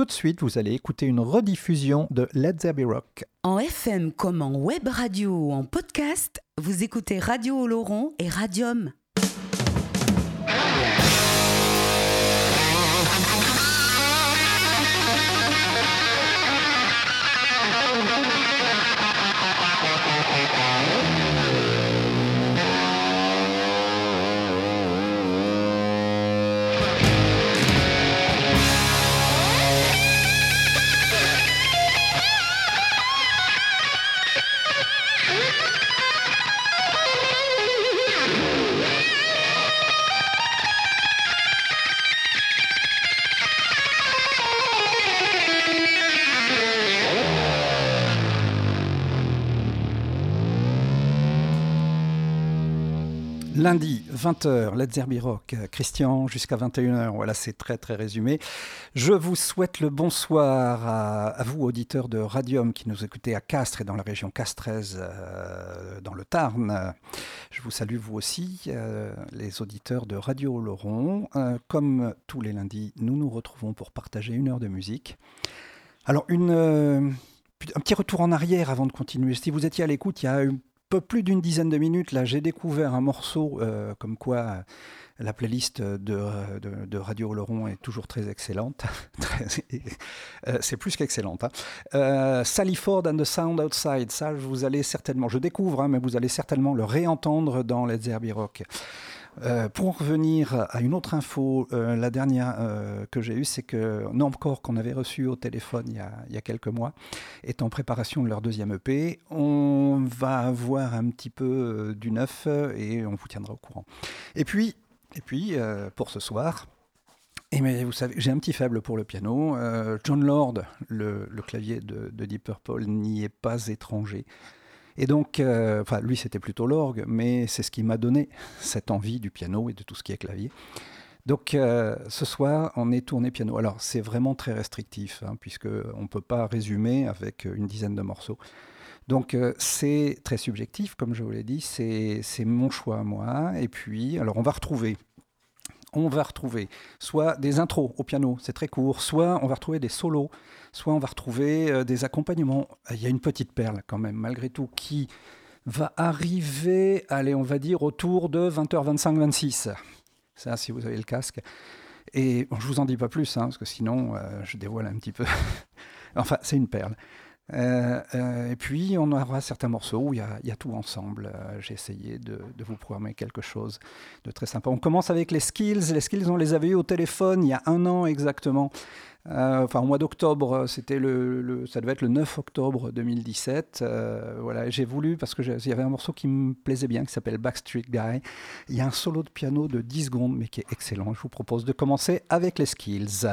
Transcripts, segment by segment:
tout de suite, vous allez écouter une rediffusion de Let's Rock. En FM comme en web radio ou en podcast, vous écoutez Radio Oloron et Radium. Lundi, 20h, Let's Rock, Christian, jusqu'à 21h. Voilà, c'est très très résumé. Je vous souhaite le bonsoir à, vous, auditeurs de Radium, qui nous écoutez à Castres et dans la région castreuse, euh, dans le Tarn. Je vous salue vous aussi, euh, les auditeurs de Radio Laurent. Euh, comme tous les lundis, nous nous retrouvons pour partager une heure de musique. Alors, un petit retour en arrière avant de continuer. Si vous étiez à l'écoute, il y a peu plus d'une dizaine de minutes, là, j'ai découvert un morceau euh, comme quoi euh, la playlist de, de, Radio Oloron est toujours très excellente. Euh, c'est plus qu'excellente. Hein. Sally Ford and the Sound Outside, ça, vous allez certainement, je découvre, hein, mais vous allez certainement le réentendre dans Let's Zerbi Rock. Euh, pour en revenir à une autre info, euh, la dernière euh, que j'ai eue, c'est que Normcore, qu'on avait reçu au téléphone il y, a, quelques mois, est en préparation de leur deuxième EP. On va avoir un petit peu du neuf et on vous tiendra au courant. Et puis, et puis pour ce soir, et mais vous savez, j'ai un petit faible pour le piano. John Lord, le, le clavier de, de, Deep Purple, n'y est pas étranger. Et donc, euh, lui, c'était plutôt l'orgue, mais c'est ce qui m'a donné cette envie du piano et de tout ce qui est clavier. Donc, euh, ce soir, on est tourné piano. Alors, c'est vraiment très restrictif, hein, puisqu'on ne peut pas résumer avec une dizaine de morceaux. Donc, euh, c'est très subjectif, comme je vous l'ai dit, c'est mon choix à moi. Et puis, alors, on va retrouver on va retrouver soit des intros au piano, c'est très court, soit on va retrouver des solos, soit on va retrouver euh, des accompagnements. Il y a une petite perle quand même, malgré tout, qui va arriver, allez, on va dire autour de 20h25, 26. Ça, si vous avez le casque. Et je vous en dis pas plus, hein, parce que sinon, euh, je dévoile un petit peu. enfin, c'est une perle. Euh, euh, et puis, on aura certains morceaux où il y, a tout ensemble. Euh, j'ai essayé de, vous programmer quelque chose de très sympa. On commence avec les skills. Les skills, on les avait eu au téléphone il y a un an exactement. enfin, au mois d'octobre, le, ça devait être le 9 octobre 2017. voilà, j'ai voulu, parce qu'il y avait un morceau qui me plaisait bien, qui s'appelle Backstreet Guy. Il y a un solo de piano de 10 secondes, mais qui est excellent. Je vous propose de commencer avec les skills.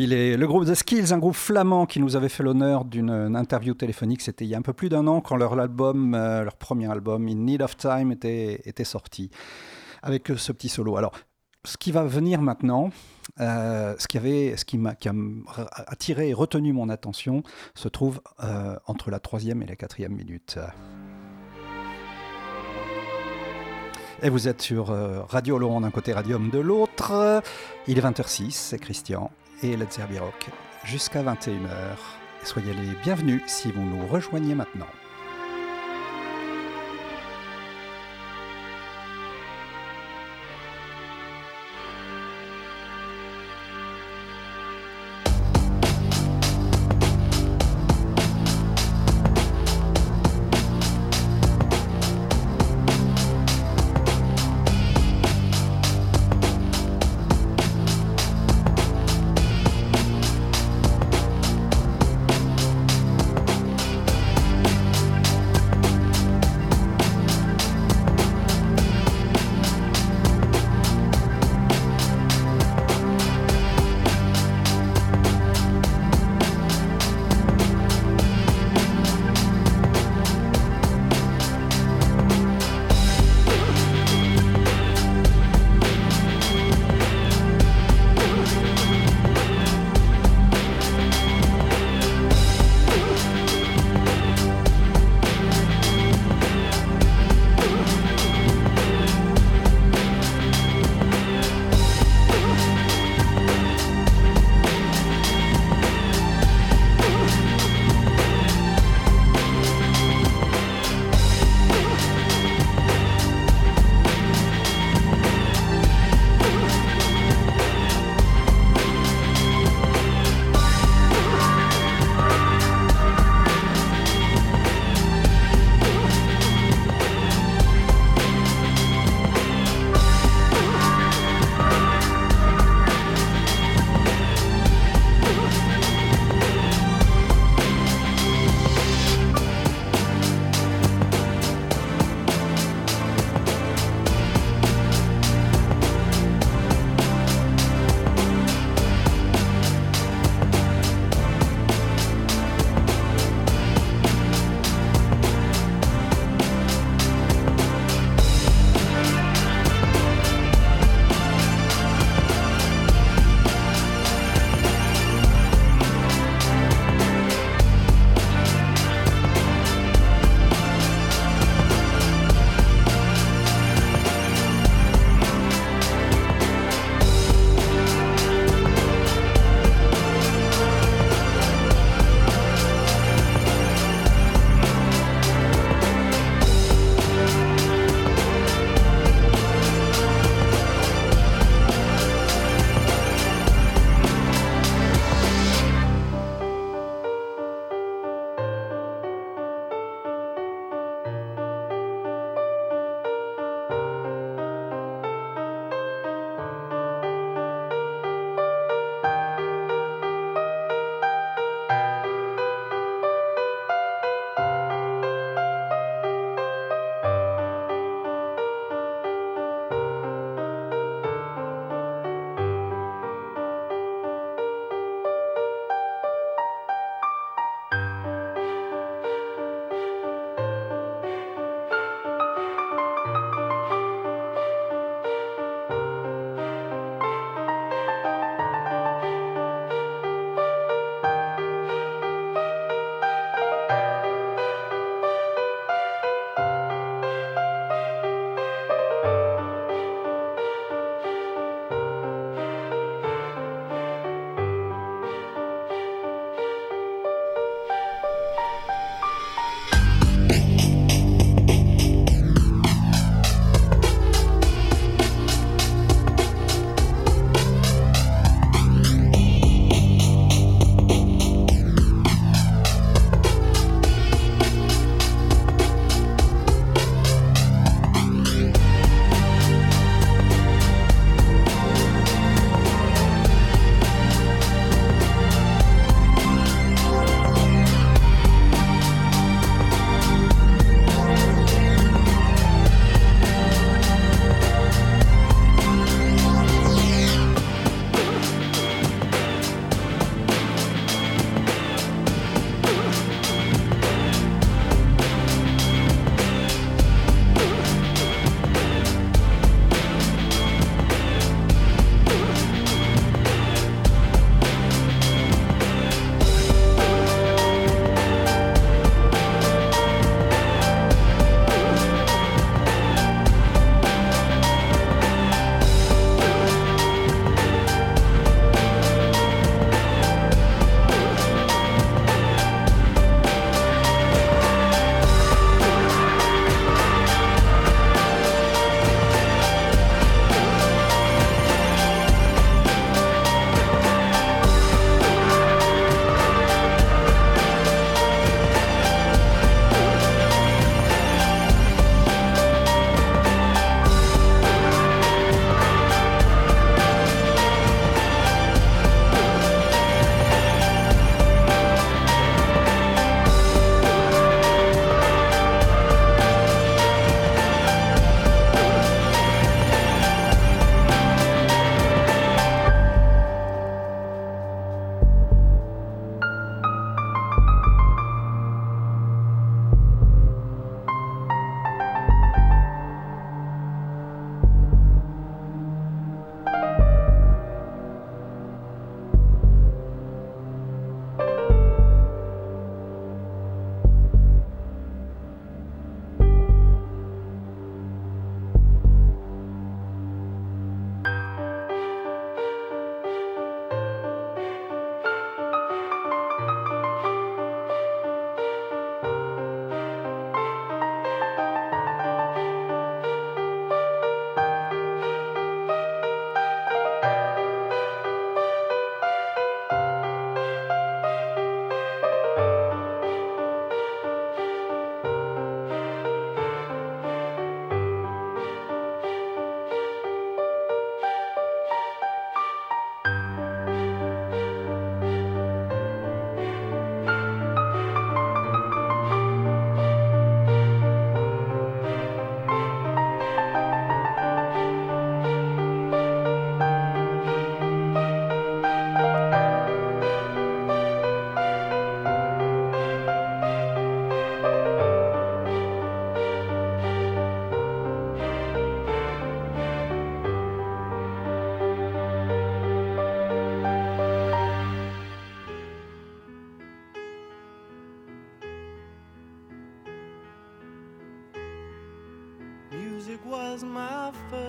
Oui, les- le groupe The Skills, un groupe flamand qui nous avait fait l'honneur d'une une interview téléphonique, c'était il y a un peu plus d'un an quand leur album, euh, leur premier album, In Need of Time, était, sorti, avec euh, ce petit solo. Alors, ce qui va venir maintenant, euh, ce qui, avait, ce qui m'a a attiré et retenu mon attention, se trouve entre la troisième et la quatrième minute. Et vous êtes sur Radio Laurent d'un côté, Radium de l'autre. Il est 20h06, c'est Christian et Herbie Rock jusqu'à 21h. Et soyez les bienvenus si vous nous rejoignez maintenant.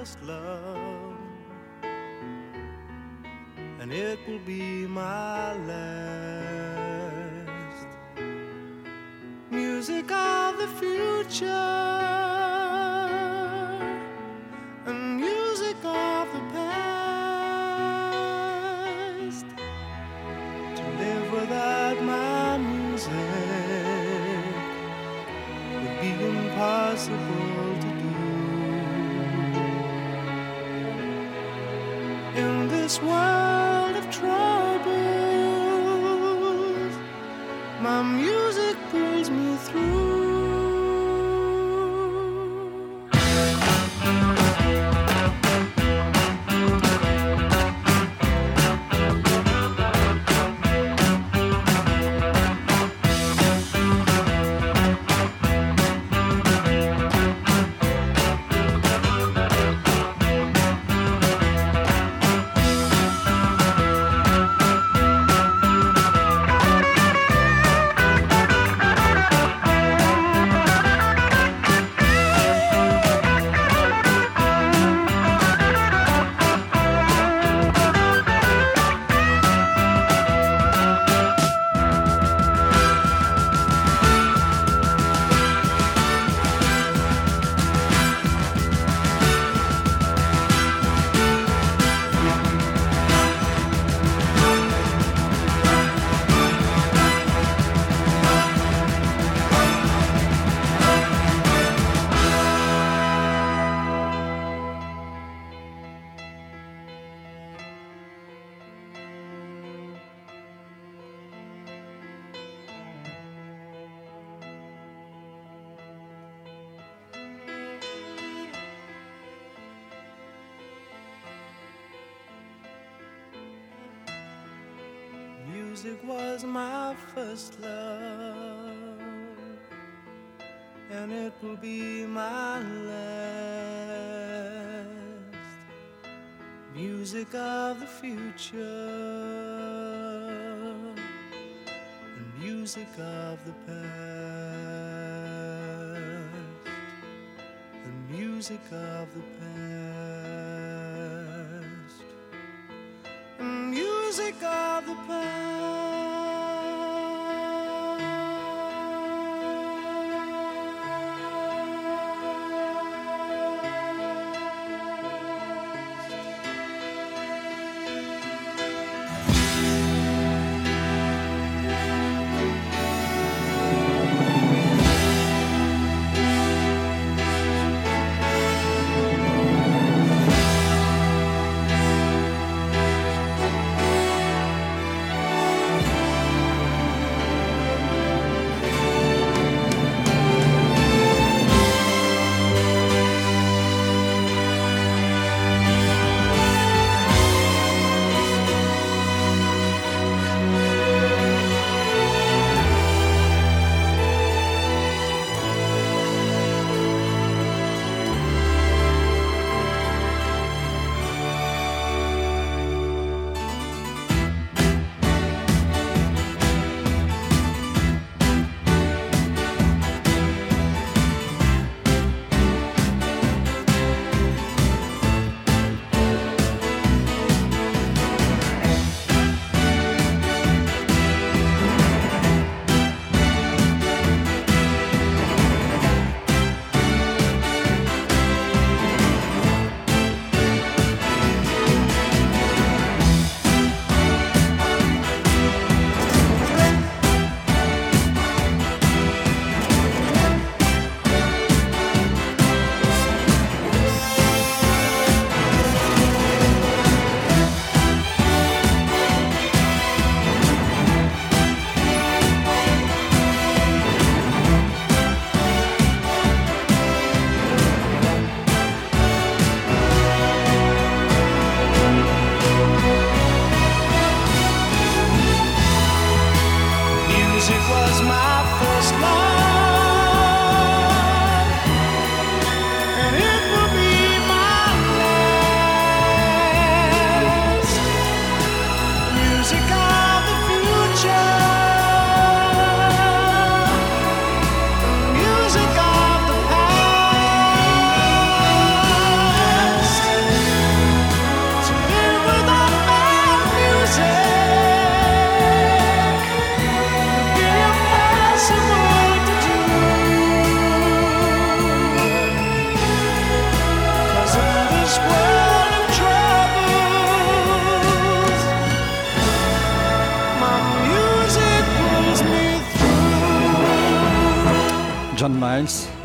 My love, and it will be my last. Music of the future, this world first love, and it will be my last. Music of the future, and music of the past, and music of the past music of the past.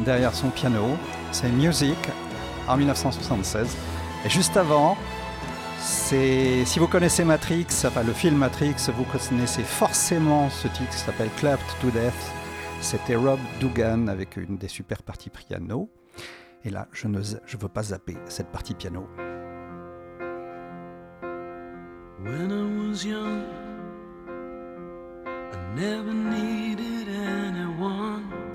Derrière son piano. C'est Music en 1976. Et juste avant, c'est si vous connaissez Matrix, enfin le film Matrix, vous connaissez forcément ce titre qui s'appelle Clapped to Death. C'était Rob Dugan avec une des super parties piano. Et là, je ne je veux pas zapper cette partie piano. When I was young, I never needed anyone.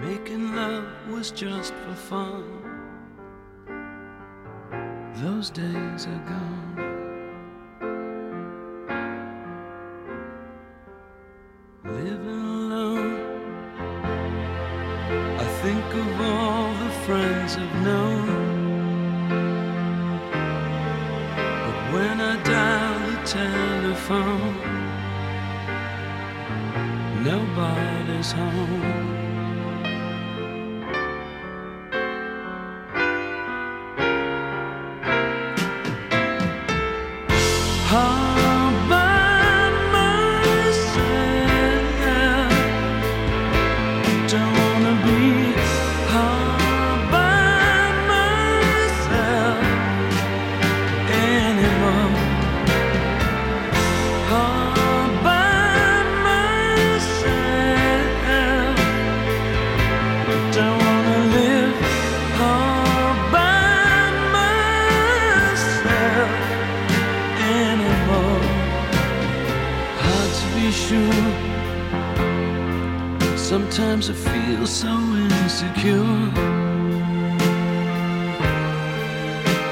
Making love was just for fun. Those days are gone. Living alone, I think of all the friends I've known. But when I dial the telephone, nobody's home. Sometimes I feel so insecure.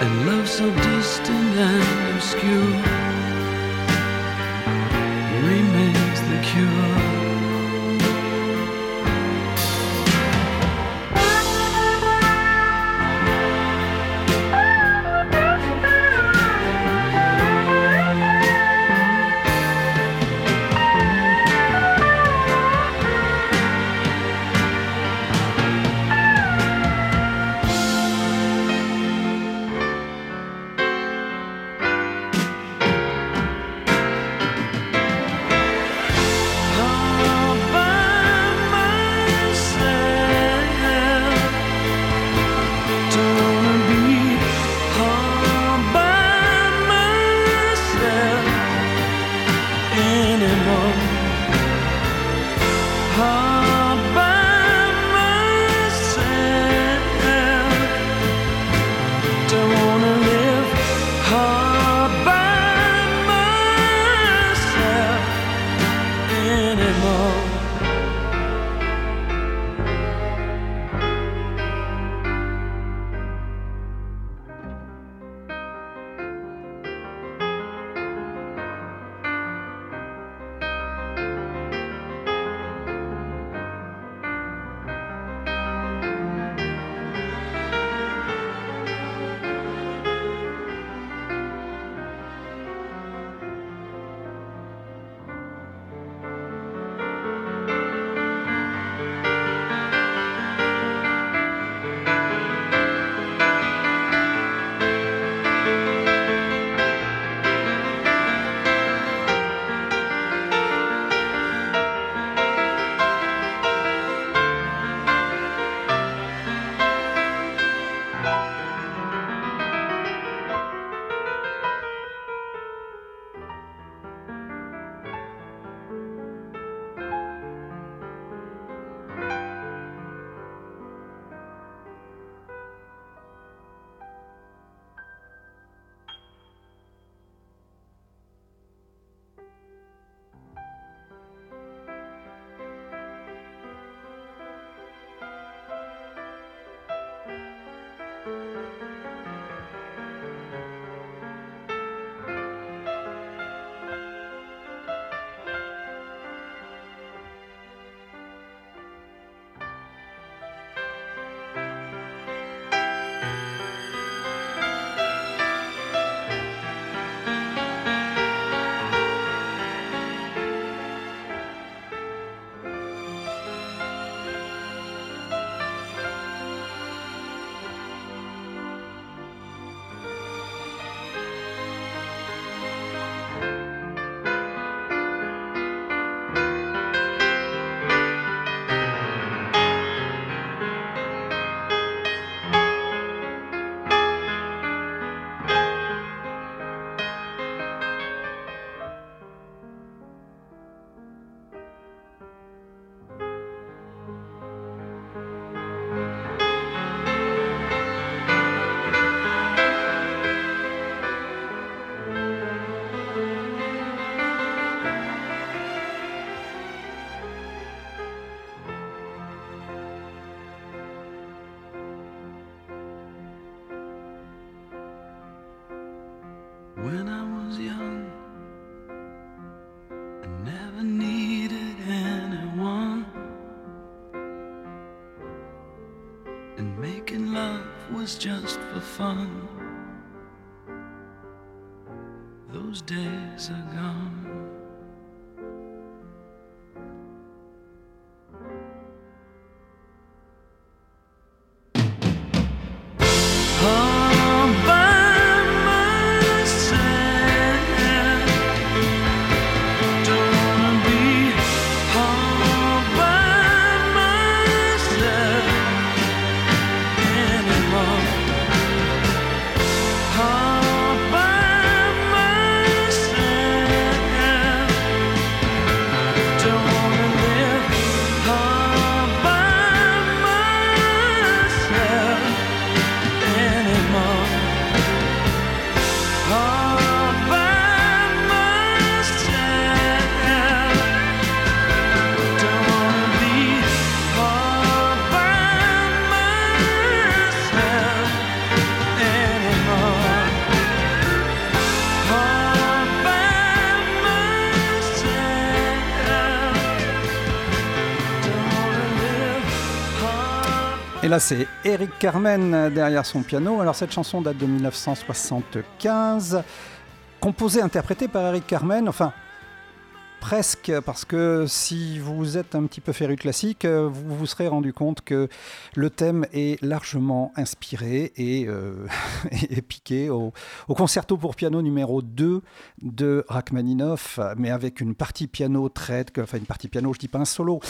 And love so distant and obscure remains the cure. Just for fun. Those days are gone. Et là, c'est Eric Carmen derrière son piano. Alors, cette chanson date de 1975, composée, interprétée par Eric Carmen. Enfin, presque, parce que si vous êtes un petit peu féru classique, euh, vous vous serez rendu compte que le thème est largement inspiré et, euh, piqué au, concerto pour piano numéro 2 de Rachmaninoff, mais avec une partie piano très, enfin une partie piano, je dis pas un solo,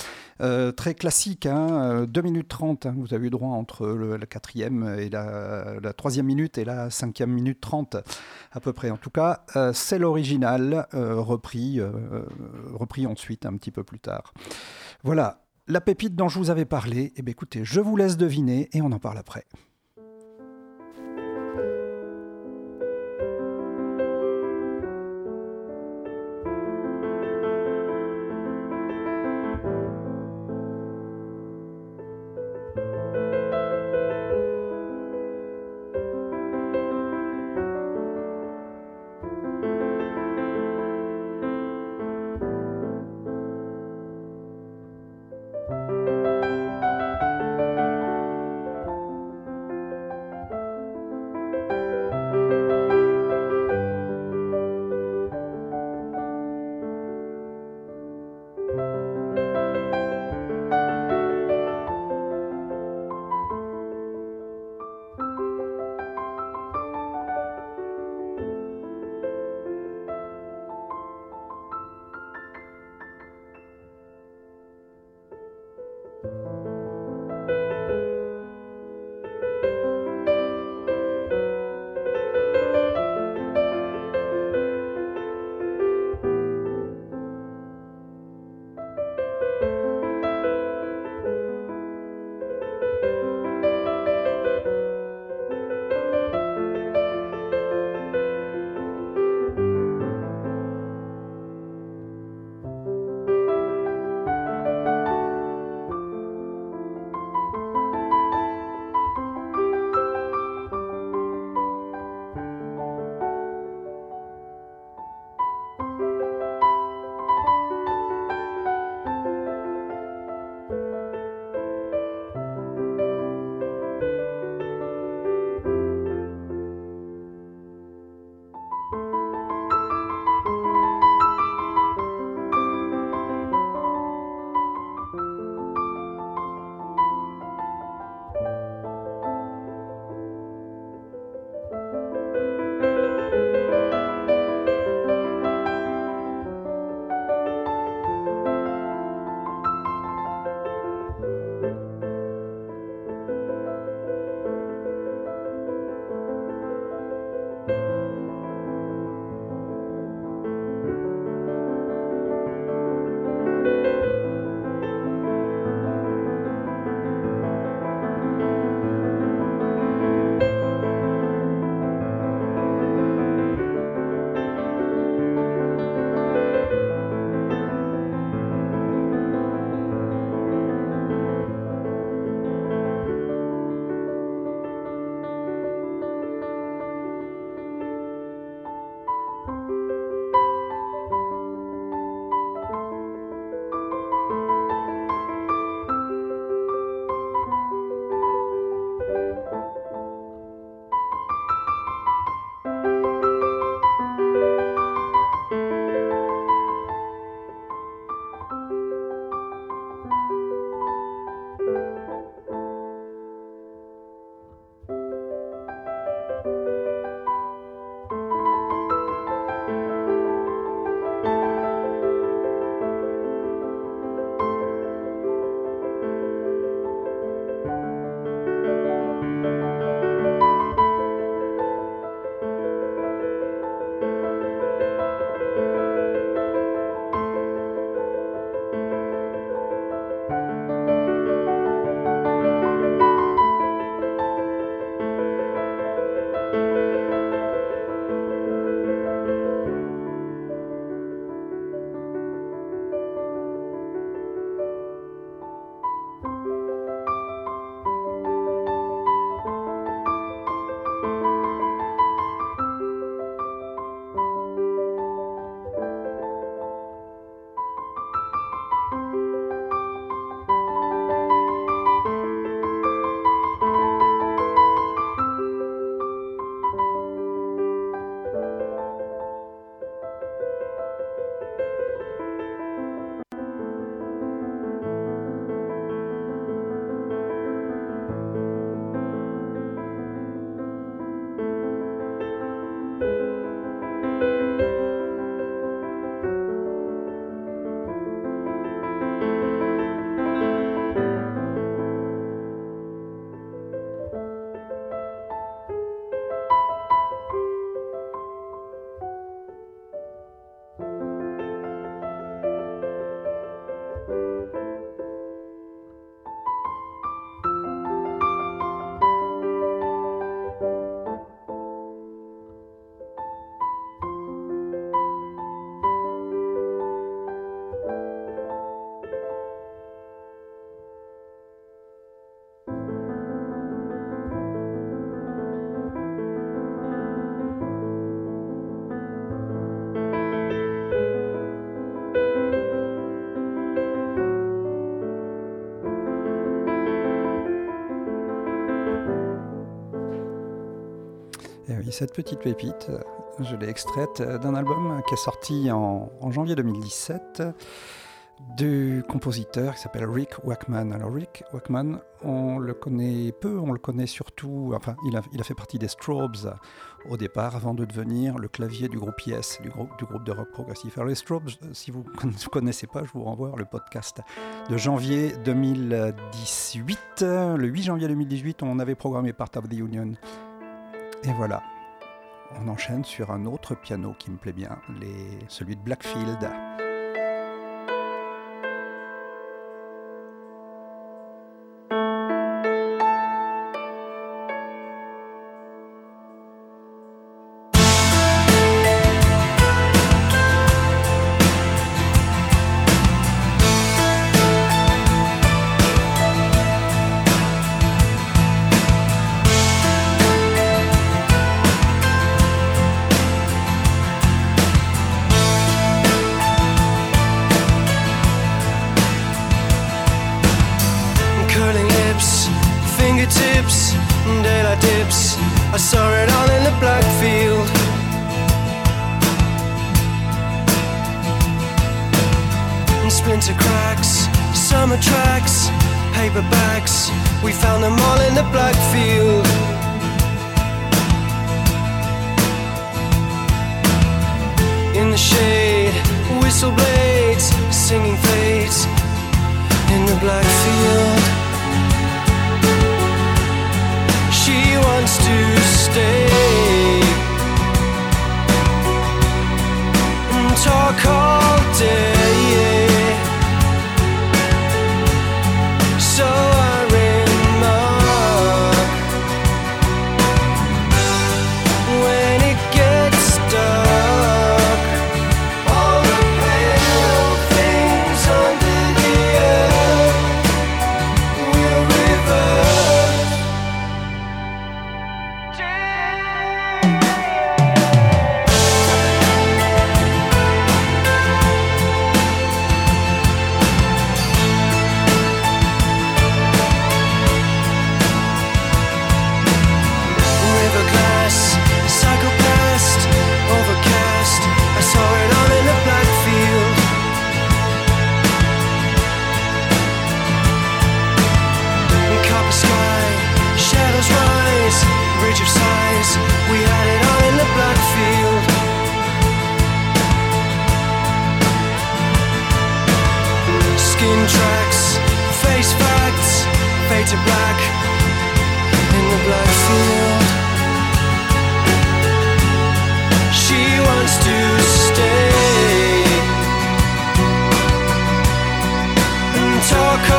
euh, très classique, hein, euh, 2 minutes 30, hein, vous avez eu droit entre la quatrième et la, troisième minute et la cinquième minute 30 à peu près. En tout cas, c'est l'original repris, repris ensuite un petit peu plus tard. Voilà, la pépite dont je vous avais parlé, eh bien, écoutez, je vous laisse deviner et on en parle après. Cette petite pépite, je l'ai extraite d'un album qui est sorti en, janvier 2017 du compositeur qui s'appelle Rick Wakeman. Alors Rick Wakeman, on le connaît peu, on le connaît surtout, enfin il a, fait partie des Strobes au départ avant de devenir le clavier du groupe Yes, du groupe, du groupe de rock progressif. Alors les Strobes, si vous ne connaissez pas, je vous renvoie le podcast de janvier 2018. Le 8 janvier 2018, on avait programmé Part of the Union. Et voilà, on enchaîne sur un autre piano qui me plaît bien, celui de Blackfield. Summer tracks, paperbacks. We found them all in the black field. In the shade, whistle blades, singing fades in the black field. She wants to stay and talk all day. talk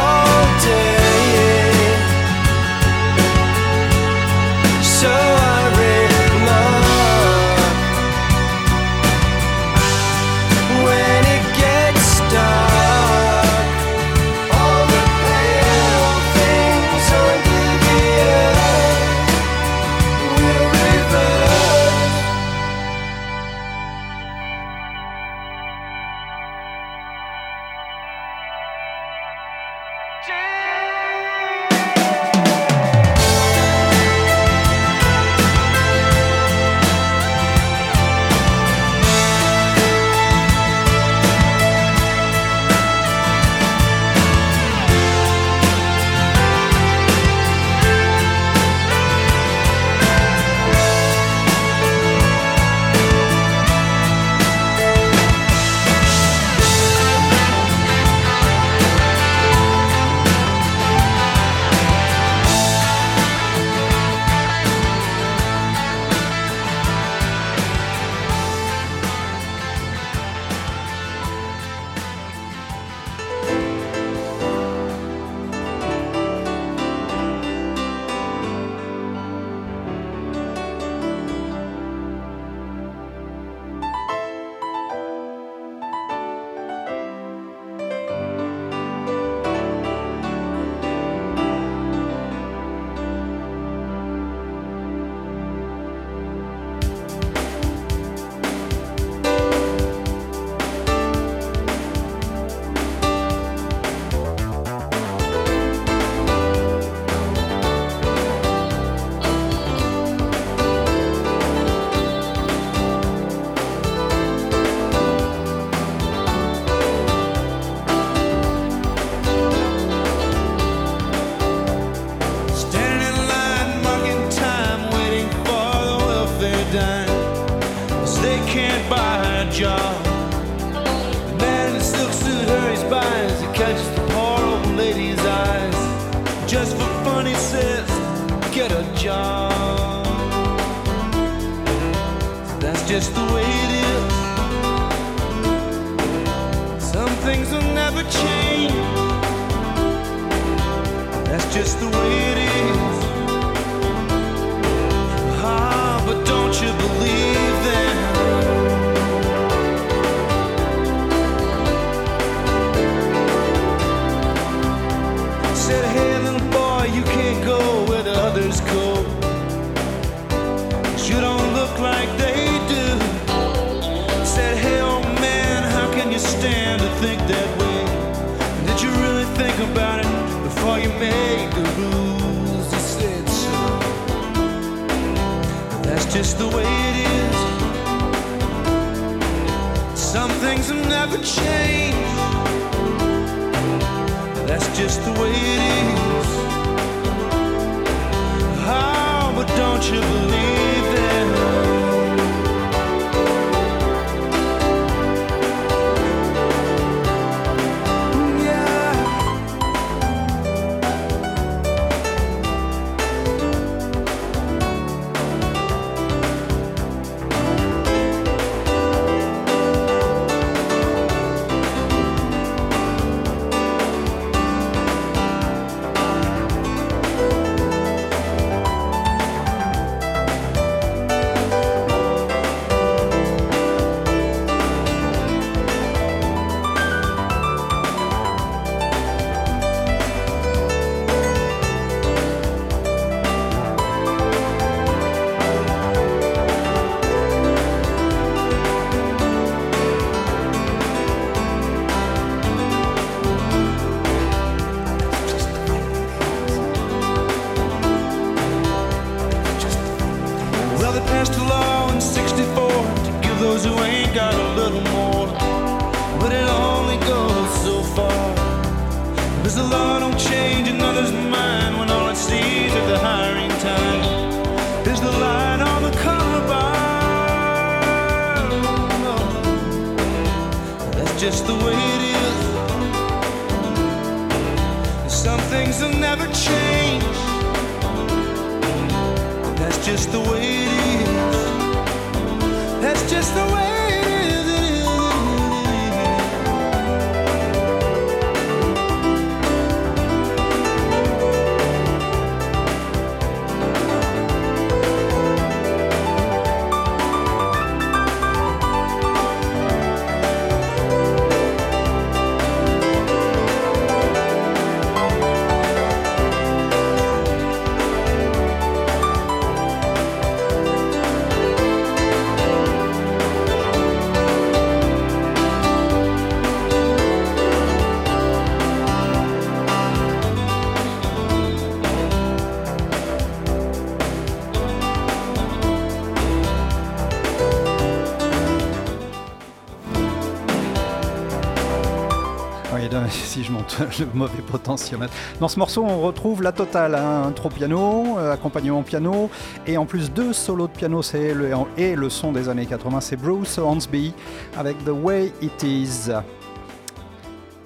si je monte le mauvais potentiomètre. Dans ce morceau, on retrouve la totale, hein, intro piano, euh, accompagnement piano, et en plus deux solos de piano, c'est le, et le son des années 80, c'est Bruce Hornsby avec The Way It Is.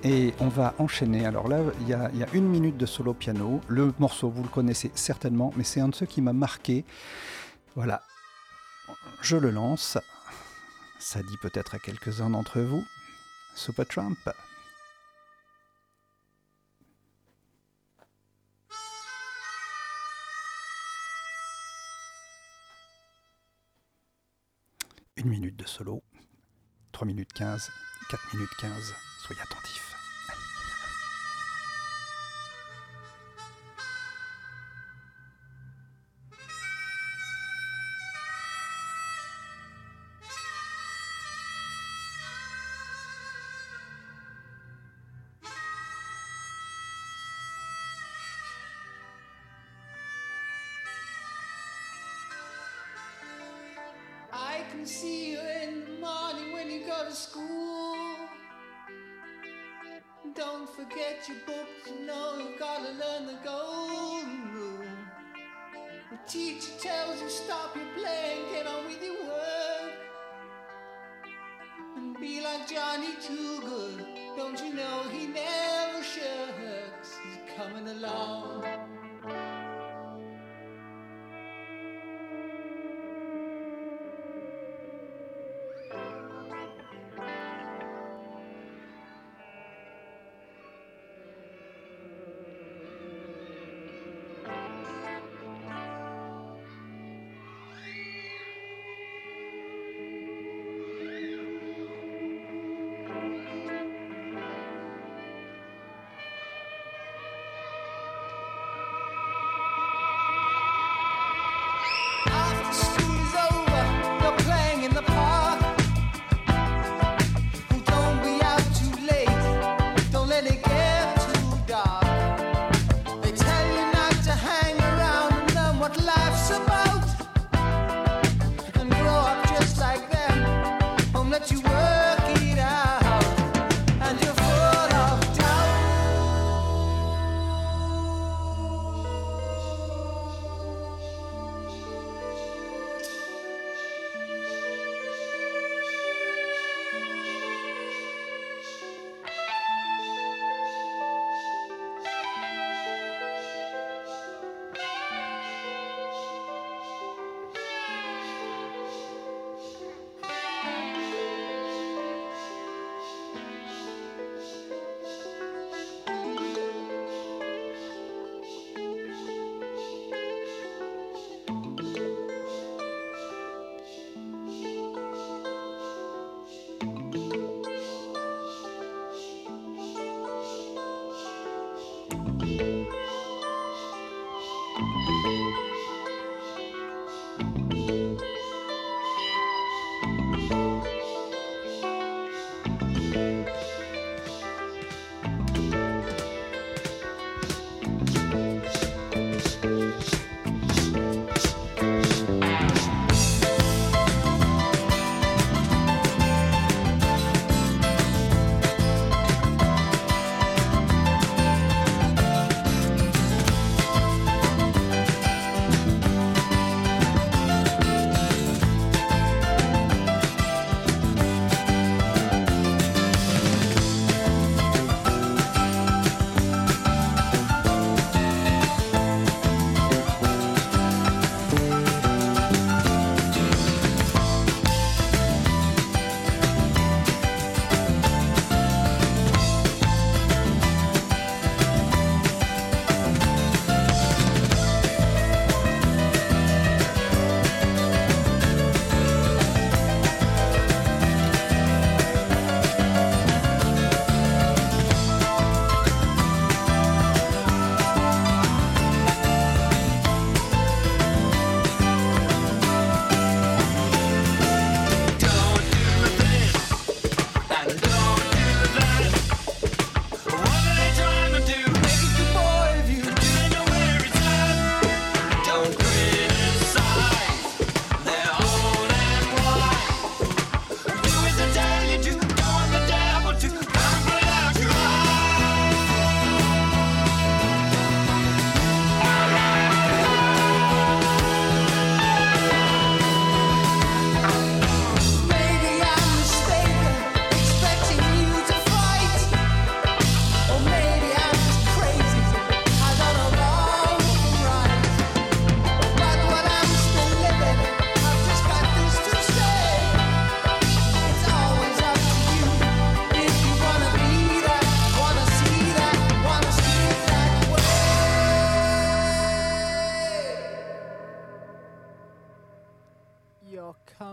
Et on va enchaîner. Alors là, il y, y, a une minute de solo piano. Le morceau, vous le connaissez certainement, mais c'est un de ceux qui m'a marqué. Voilà. Je le lance. Ça dit peut-être à quelques-uns d'entre vous. Super Trump. une minute de solo, 3 minutes 15, 4 minutes 15, soyez attentifs.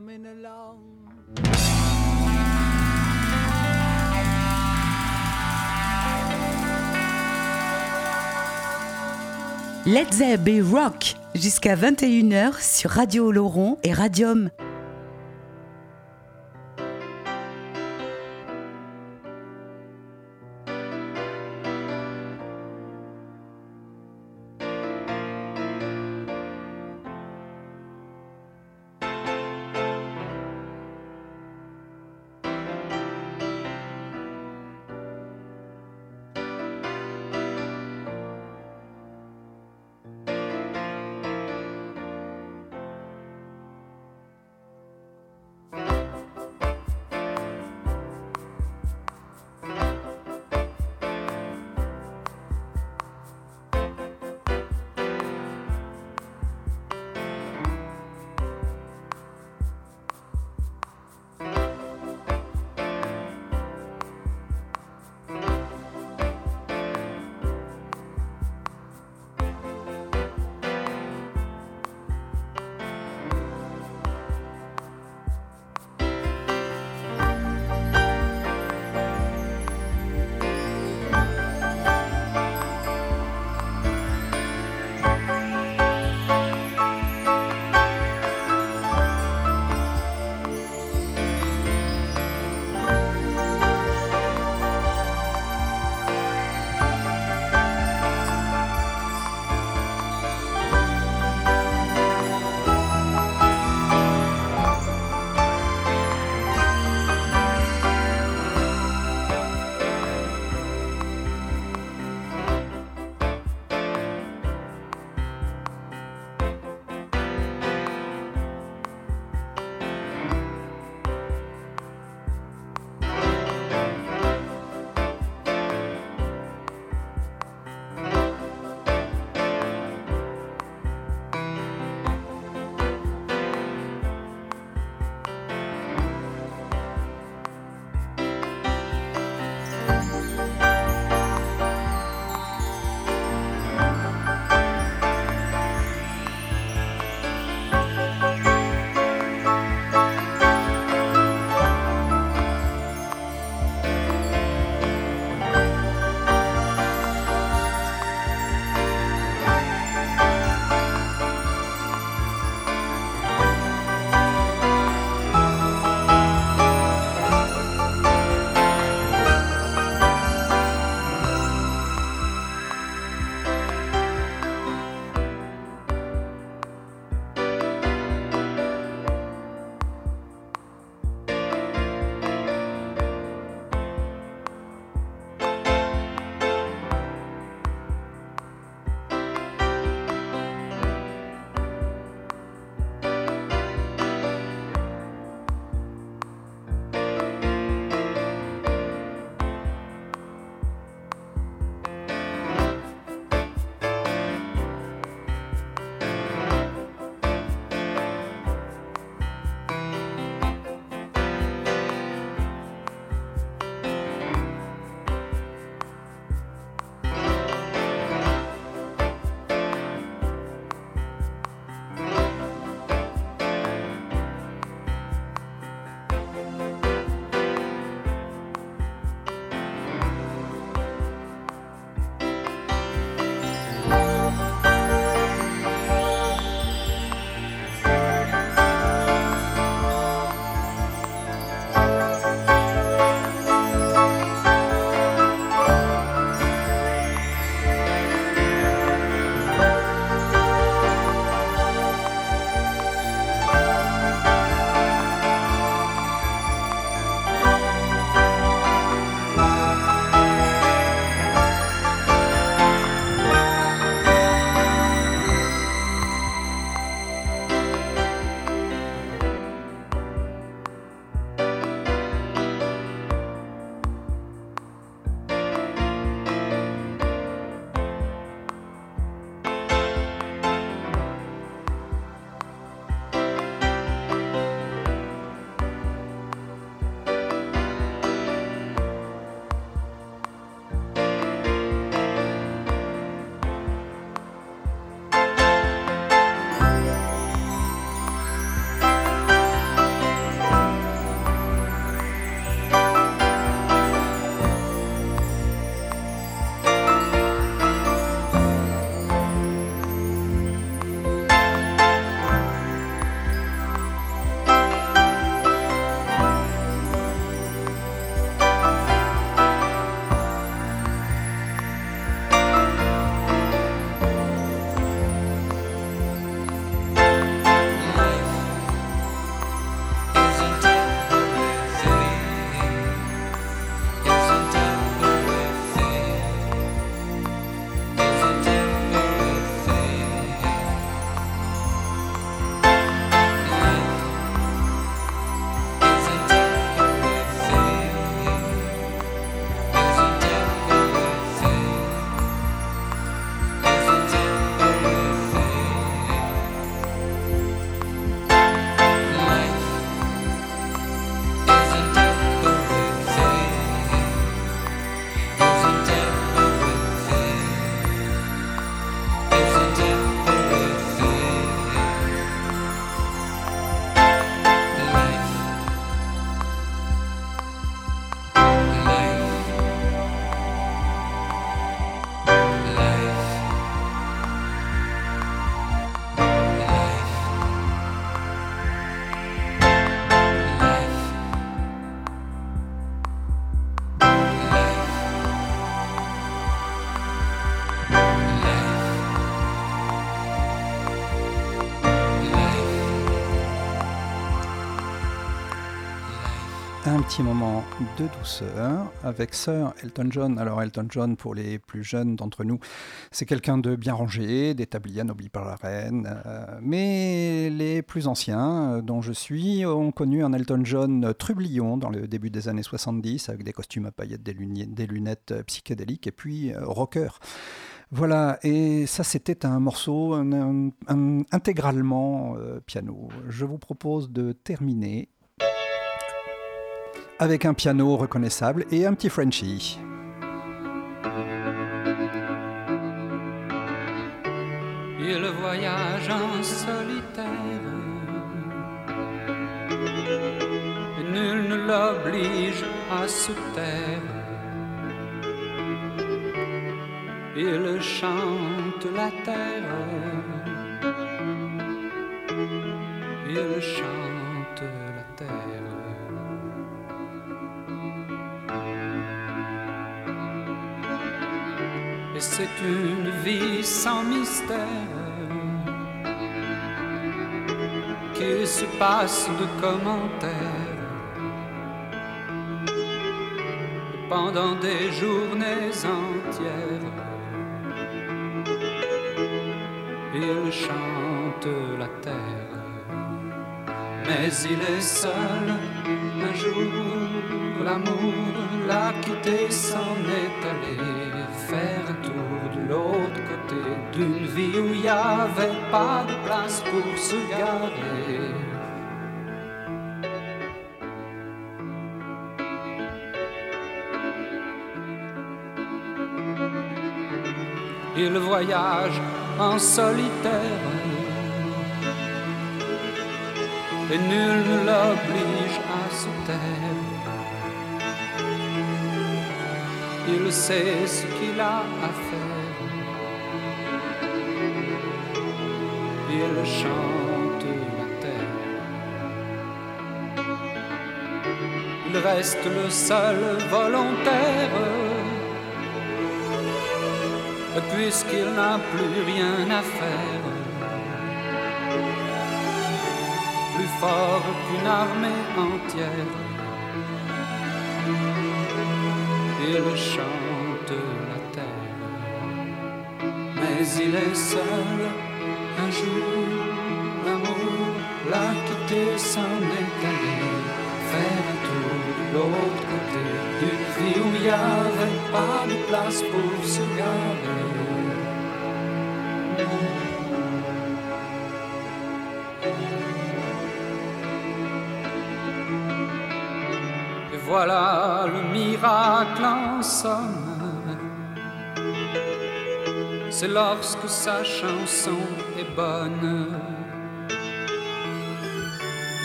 coming along. Let's Be Rock jusqu'à 21h sur Radio Laurent et Radium. Un petit moment de douceur avec Sir Elton John. Alors Elton John, pour les plus jeunes d'entre nous, c'est quelqu'un de bien rangé, d'établi, anobli par la reine. euh, mais les plus anciens, euh, dont je suis, ont connu un Elton John trublion dans le début des années 70, avec des costumes à paillettes, des lunettes, euh, psychédéliques, et puis rocker. Voilà, et ça c'était un morceau un- intégralement piano. Je vous propose de terminer avec un piano reconnaissable et un petit Frenchie. Il voyage en solitaire. Nul ne l'oblige à se taire. Il chante la terre. Il chante c'est une vie sans mystère qui se passe de commentaires pendant des journées entières. Il chante la terre, mais il est seul. Un jour, l'amour l'a quitté, s'en est allé faire l'autre côté d'une vie où il n'y avait pas de place pour se garer. Il voyage en solitaire et nul ne l'oblige à se taire. Il sait ce qu'il a à faire. Il chante la terre. Il reste le seul volontaire. Puisqu'il n'a plus rien à faire, plus fort qu'une armée entière. Il chante la terre, mais il est seul. Un jour, l'amour l'a quitté, s'en est allé faire un tour de l'autre côté d'une vie où il n'y avait pas de place pour se garer. Et voilà le miracle en somme. C'est lorsque sa chanson est bonne.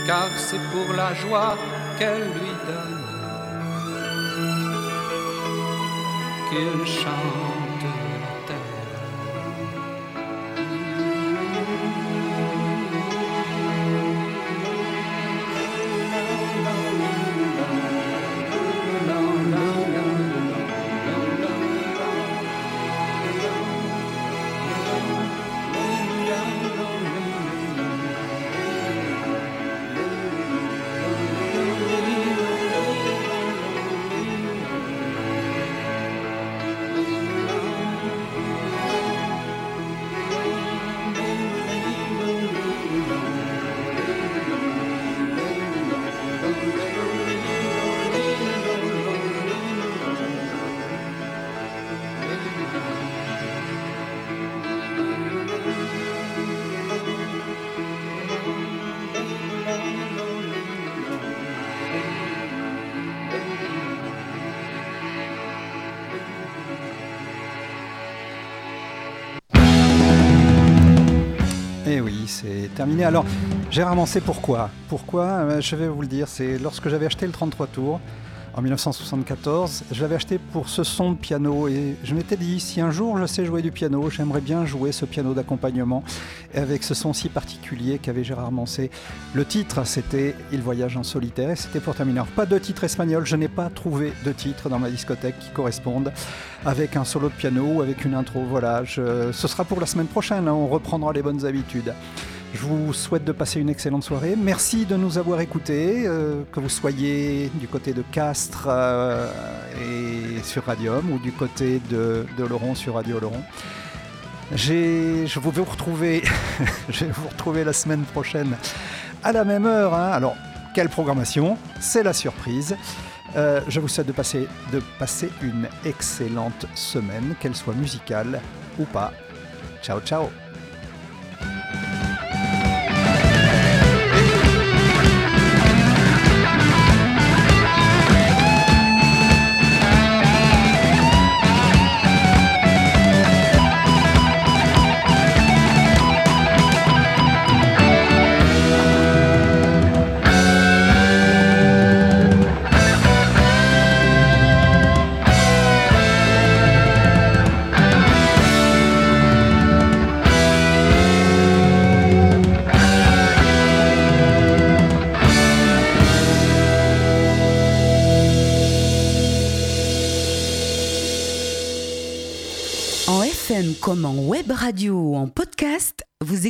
Car c'est pour la joie qu'elle lui donne qu'il chante c'est terminé. Alors, j'ai ramassé pourquoi? Pourquoi? Euh, Je vais vous le dire. C'est lorsque j'avais acheté le 33 tours en 1974, je l'avais acheté pour ce son de piano et je m'étais dit si un jour je sais jouer du piano, j'aimerais bien jouer ce piano d'accompagnement avec ce son si particulier qu'avait Gérard Mancé. Le titre, c'était Il voyage en solitaire et c'était pour terminer. Pas de titre espagnol, je n'ai pas trouvé de titre dans ma discothèque qui correspondent avec un solo de piano ou avec une intro. Voilà, ce sera pour la semaine prochaine, hein, on reprendra les bonnes habitudes. Je vous souhaite de passer une excellente soirée. Merci de nous avoir écoutés, euh, que vous soyez du côté de Castres euh, et sur Radium ou du côté de, de Laurent sur Radio Laurent. Je vais vous retrouver, je vais vous retrouver la semaine prochaine à la même heure. hein. Alors, quelle programmation? C'est la surprise. Euh, je vous souhaite de passer, de passer une excellente semaine, qu'elle soit musicale ou pas. Ciao, ciao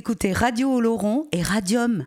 écoutez Radio Oloron et Radium.